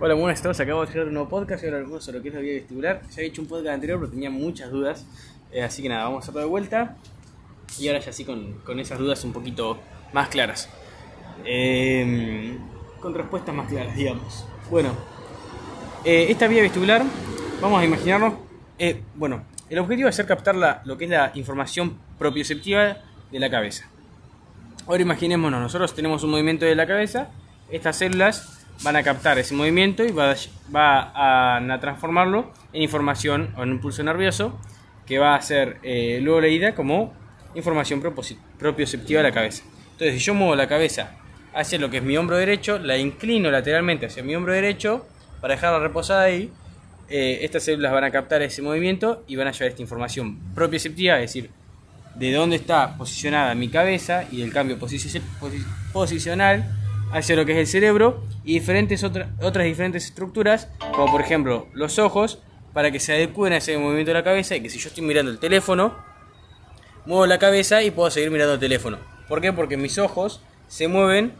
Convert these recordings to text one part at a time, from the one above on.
Hola, buenas tardes. Acabo de hacer un nuevo podcast y ahora algo sobre lo que es la vía vestibular. Ya he hecho un podcast anterior, pero tenía muchas dudas. Eh, así que nada, vamos a hacerlo de vuelta. Y ahora ya así con, con esas dudas un poquito más claras. Eh, con respuestas más claras, digamos. Bueno, eh, esta vía vestibular, vamos a imaginarnos. eh, bueno, el objetivo es hacer captar la, lo que es la información propioceptiva de la cabeza. Ahora imaginémonos, nosotros tenemos un movimiento de la cabeza, estas células van a captar ese movimiento y va va a, transformarlo en información o en un impulso nervioso que va a ser eh, luego leída como información propioceptiva de la cabeza. Entonces, si yo muevo la cabeza hacia lo que es mi hombro derecho, la inclino lateralmente hacia mi hombro derecho para dejarla reposada ahí, eh, estas células van a captar ese movimiento y van a llevar esta información propioceptiva, es decir, de dónde está posicionada mi cabeza y del cambio posici- posi- posicional hacia lo que es el cerebro y diferentes otra- otras diferentes estructuras, como por ejemplo los ojos, para que se adecúen a ese movimiento de la cabeza y que si yo estoy mirando el teléfono, muevo la cabeza y puedo seguir mirando el teléfono. ¿Por qué? Porque mis ojos se mueven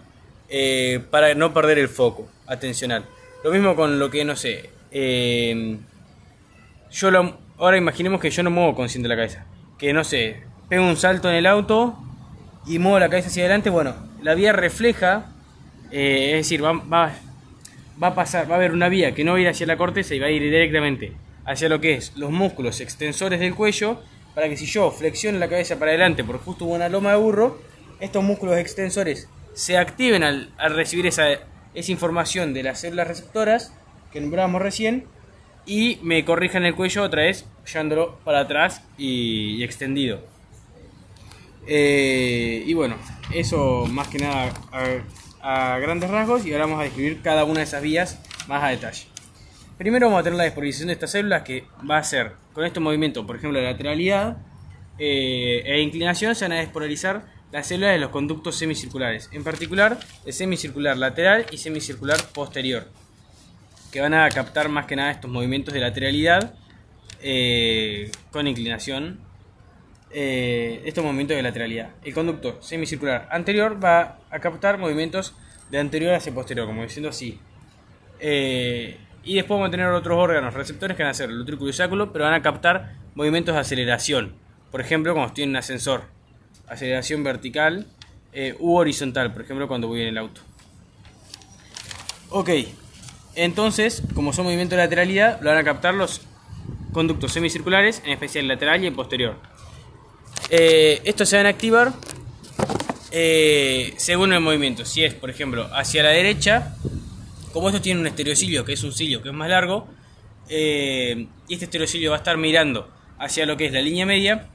eh, para no perder el foco atencional. Lo mismo con lo que, no sé, eh, yo lo, ahora imaginemos que yo no muevo consciente la cabeza. Que no sé, pego un salto en el auto y muevo la cabeza hacia adelante. Bueno, la vía refleja, eh, es decir, va, va, va a pasar, va a haber una vía que no va a ir hacia la corteza y va a ir directamente hacia lo que es los músculos extensores del cuello. Para que si yo flexiono la cabeza para adelante por justo una loma de burro, estos músculos extensores se activen al, recibir esa, esa información de las células receptoras que nombrábamos recién y me corrijan el cuello otra vez, llevándolo para atrás y, extendido. Eh, y bueno, eso más que nada a grandes rasgos y ahora vamos a describir cada una de esas vías más a detalle. Primero vamos a tener la despolarización de estas células que va a ser con este movimiento, por ejemplo, de lateralidad eh, e inclinación, se van a despolarizar las células de los conductos semicirculares, en particular el semicircular lateral y semicircular posterior que van a captar más que nada estos movimientos de lateralidad eh, con inclinación. Eh, estos movimientos de lateralidad. El conducto semicircular anterior va a captar movimientos de anterior hacia posterior, como diciendo así. Eh, y después vamos a tener otros órganos receptores que van a ser el utrículo y sáculo, pero van a captar movimientos de aceleración. Por ejemplo, cuando estoy en un ascensor, aceleración vertical eh, u horizontal, por ejemplo, cuando voy en el auto. Ok, entonces, como son movimientos de lateralidad, lo van a captar los conductos semicirculares, en especial lateral y el posterior. Eh, estos se van a activar eh, según el movimiento. Si es, por ejemplo, hacia la derecha, como estos tienen un estereocilio, que es un cilio que es más largo, eh, y este estereocilio va a estar mirando hacia lo que es la línea media,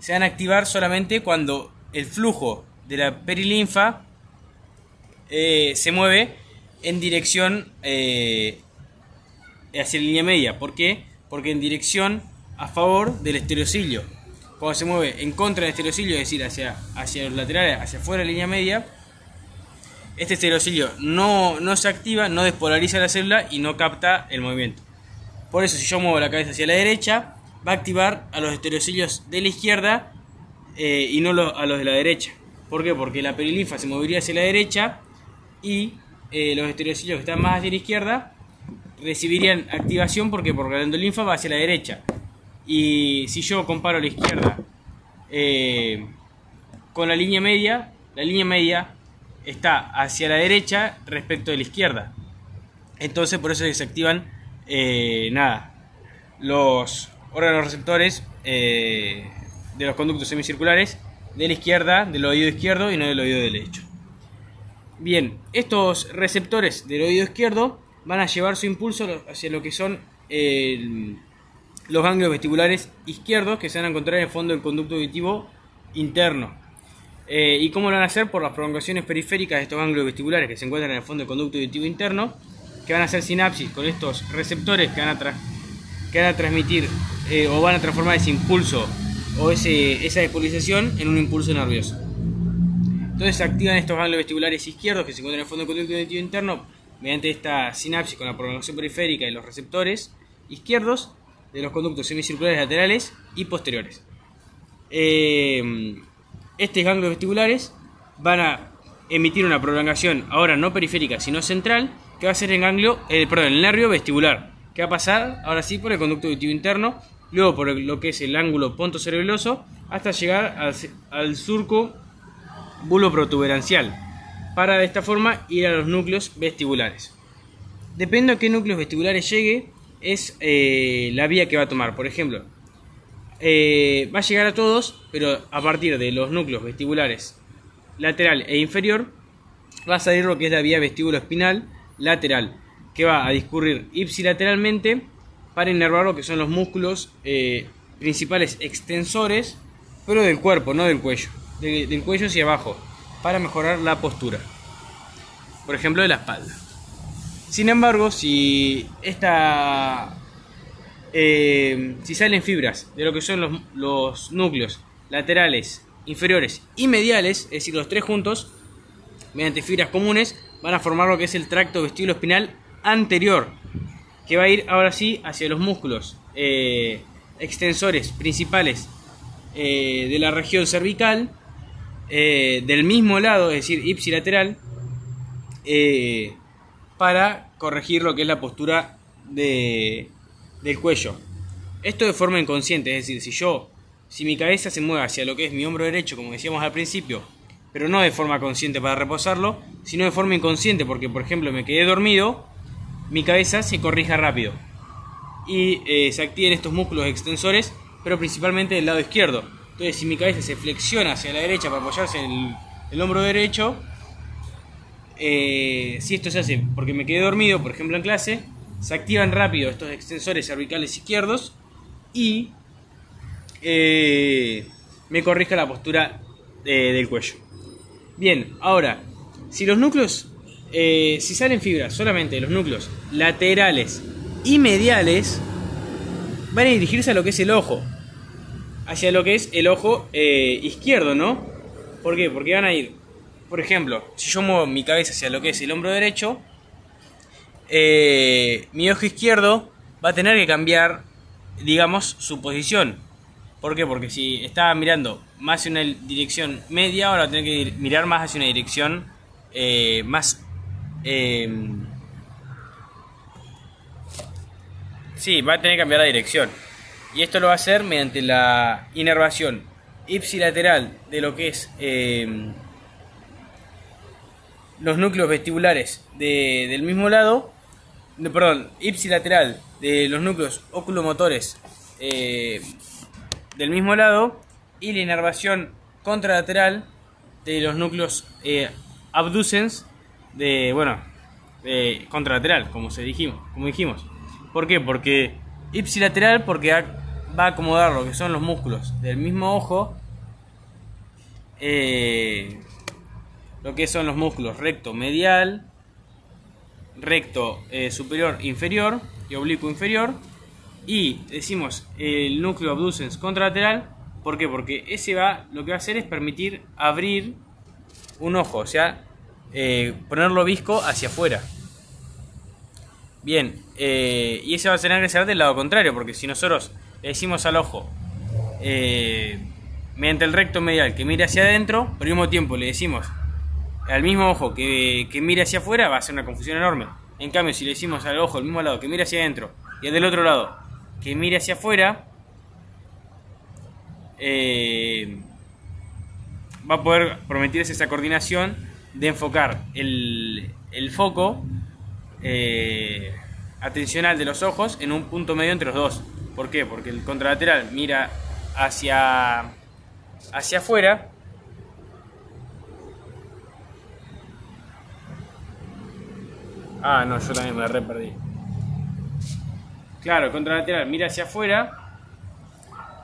se van a activar solamente cuando el flujo de la perilinfa eh, se mueve en dirección hacia la línea media. ¿Por qué? Porque en dirección a favor del estereocilio. Cuando se mueve en contra del estereocilio, es decir, hacia, hacia los laterales, hacia afuera de la línea media, este estereocilio no, no se activa, no despolariza la célula y no capta el movimiento. Por eso, si yo muevo la cabeza hacia la derecha, va a activar a los estereocilios de la izquierda eh, y no lo- a los de la derecha. ¿Por qué? Porque la perilinfa se movería hacia la derecha y eh, los estereocilios que están más hacia la izquierda recibirían activación porque porque la endolinfa va hacia la derecha. Y si yo comparo la izquierda eh, con la línea media, la línea media está hacia la derecha respecto de la izquierda. Entonces por eso se activan eh, nada, los órganos receptores eh, de los conductos semicirculares de la izquierda, del oído izquierdo y no del oído derecho. Bien, estos receptores del oído izquierdo van a llevar su impulso hacia lo que son eh, los ganglios vestibulares izquierdos que se van a encontrar en el fondo del conducto auditivo interno. Eh, ¿Y cómo lo van a hacer? Por las prolongaciones periféricas de estos ganglios vestibulares que se encuentran en el fondo del conducto auditivo interno, que van a hacer sinapsis con estos receptores que van a, tra- que van a transmitir eh, o van a transformar ese impulso o esa despolarización en un impulso nervioso. Entonces se activan estos ganglios vestibulares izquierdos que se encuentran en el fondo del conducto auditivo interno mediante esta sinapsis con la prolongación periférica y los receptores izquierdos de los conductos semicirculares laterales y posteriores. Eh, estos ganglios vestibulares van a emitir una prolongación ahora no periférica sino central que va a ser el ganglio, eh, perdón, el nervio vestibular, que va a pasar ahora sí por el conducto auditivo interno, luego por lo que es el ángulo pontocerebeloso, hasta llegar al, al surco protuberancial, para de esta forma ir a los núcleos vestibulares. Depende a qué núcleos vestibulares llegue, es eh, la vía que va a tomar. Por ejemplo, eh, va a llegar a todos, pero a partir de los núcleos vestibulares lateral e inferior, va a salir lo que es la vía vestíbulo-espinal lateral, que va a discurrir ipsilateralmente para inervar lo que son los músculos eh, principales extensores, pero del cuerpo, no del cuello, del cuello hacia abajo, para mejorar la postura. Por ejemplo, de la espalda. Sin embargo, si esta eh, si salen fibras de lo que son los, los, núcleos laterales, inferiores y mediales, es decir, los tres juntos, mediante fibras comunes, van a formar lo que es el tracto vestíbulo espinal anterior, que va a ir ahora sí hacia los músculos eh, extensores principales eh, de la región cervical, del mismo lado, es decir, ipsilateral, para corregir lo que es la postura de, del cuello. Esto de forma inconsciente, es decir, si yo, si mi cabeza se mueve hacia lo que es mi hombro derecho, como decíamos al principio, pero no de forma consciente para reposarlo, sino de forma inconsciente, porque por ejemplo me quedé dormido, mi cabeza se corrija rápido y eh, se activen estos músculos extensores, pero principalmente del lado izquierdo. Entonces, si mi cabeza se flexiona hacia la derecha para apoyarse en el hombro derecho, eh, si esto se hace porque me quedé dormido, por ejemplo en clase, se activan rápido estos extensores cervicales izquierdos y eh, me corrija la postura eh, del cuello. Bien, ahora, si los núcleos, si salen fibras solamente los núcleos laterales y mediales, van a dirigirse a lo que es el ojo, hacia lo que es el ojo izquierdo, ¿no? ¿Por qué? Porque van a ir por ejemplo, si yo muevo mi cabeza hacia lo que es el hombro derecho, eh, mi ojo izquierdo va a tener que cambiar, digamos, su posición. ¿Por qué? Porque si estaba mirando más hacia una dirección media, ahora va a tener que mirar más hacia una dirección eh, más... Em, sí, va a tener que cambiar la dirección. Y esto lo va a hacer mediante la inervación ipsilateral de lo que es em, los núcleos vestibulares del mismo lado, perdón, ipsilateral de los núcleos oculomotores eh, del mismo lado y la inervación contralateral de los núcleos eh, abducens de, bueno, contralateral, como, se dijimos, como dijimos. ¿Por qué? Porque ipsilateral porque va a acomodar lo que son los músculos del mismo ojo eh, lo que son los músculos recto medial, recto eh, superior inferior y oblicuo inferior. Y decimos el núcleo abducens contralateral. ¿Por qué? Porque ese va, lo que va a hacer es permitir abrir un ojo, o sea, eh, ponerlo visco hacia afuera. Bien, eh, y ese va a tener que ser del lado contrario, porque si nosotros le decimos al ojo, mediante el recto medial que mire hacia adentro, por el mismo tiempo le decimos al mismo ojo que, que mire hacia afuera, va a ser una confusión enorme. En cambio, si le decimos al ojo al mismo lado que mire hacia adentro y al del otro lado que mire hacia afuera, eh, va a poder permitirse esa coordinación de enfocar el, el foco eh, atencional de los ojos en un punto medio entre los dos. ¿Por qué? Porque el contralateral mira hacia, hacia afuera Ah, no, yo también me re perdí. Claro, contralateral mira hacia afuera,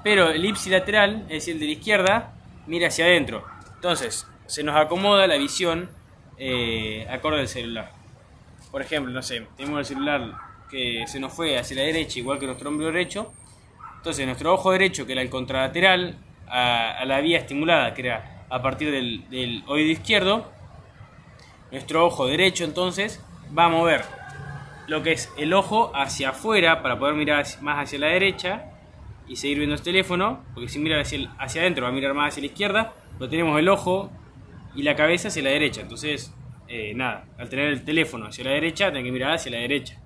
pero el ipsilateral, es decir, el de la izquierda, mira hacia adentro. Entonces, se nos acomoda la visión eh, acorde al celular. Por ejemplo, no sé, tenemos el celular que se nos fue hacia la derecha, igual que nuestro hombro derecho. Entonces, nuestro ojo derecho, que era el contralateral, a, la vía estimulada, que era a partir del oído izquierdo, nuestro ojo derecho entonces va a mover lo que es el ojo hacia afuera para poder mirar más hacia la derecha y seguir viendo el teléfono, porque si mira hacia, hacia adentro va a mirar más hacia la izquierda, pero tenemos el ojo y la cabeza hacia la derecha, entonces eh, nada, al tener el teléfono hacia la derecha, tiene que mirar hacia la derecha.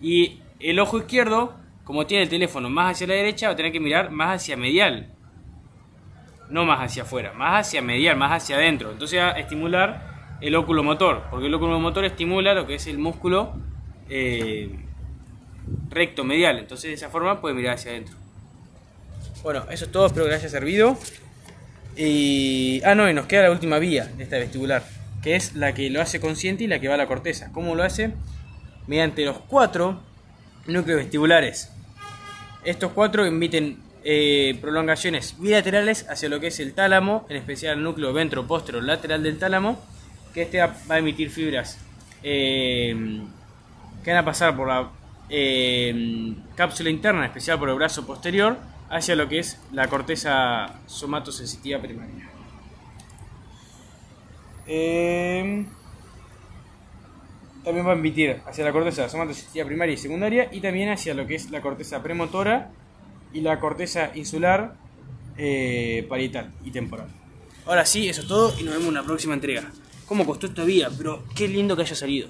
Y el ojo izquierdo, como tiene el teléfono más hacia la derecha, va a tener que mirar más hacia medial. No más hacia afuera, más hacia medial, más hacia adentro. Entonces va a estimular el óculo motor, porque el óculo motor estimula lo que es el músculo eh, recto medial. Entonces de esa forma puede mirar hacia adentro. Bueno, eso es todo, espero que les haya servido. Y. Ah, no, y nos queda la última vía de esta vestibular, que es la que lo hace consciente y la que va a la corteza. ¿Cómo lo hace? Mediante los cuatro núcleos vestibulares. Estos cuatro emiten eh, prolongaciones bilaterales hacia lo que es el tálamo, en especial el núcleo ventro-postero lateral del tálamo, que este va a emitir fibras eh, que van a pasar por la eh, cápsula interna, especial por el brazo posterior, hacia lo que es la corteza somatosensitiva primaria. Eh, también va a emitir hacia la corteza somatosensitiva primaria y secundaria y también hacia lo que es la corteza premotora y la corteza insular eh, parietal y temporal. Ahora sí, eso es todo y nos vemos en la próxima entrega. ¿Cómo costó esta vía? Pero qué lindo que haya salido.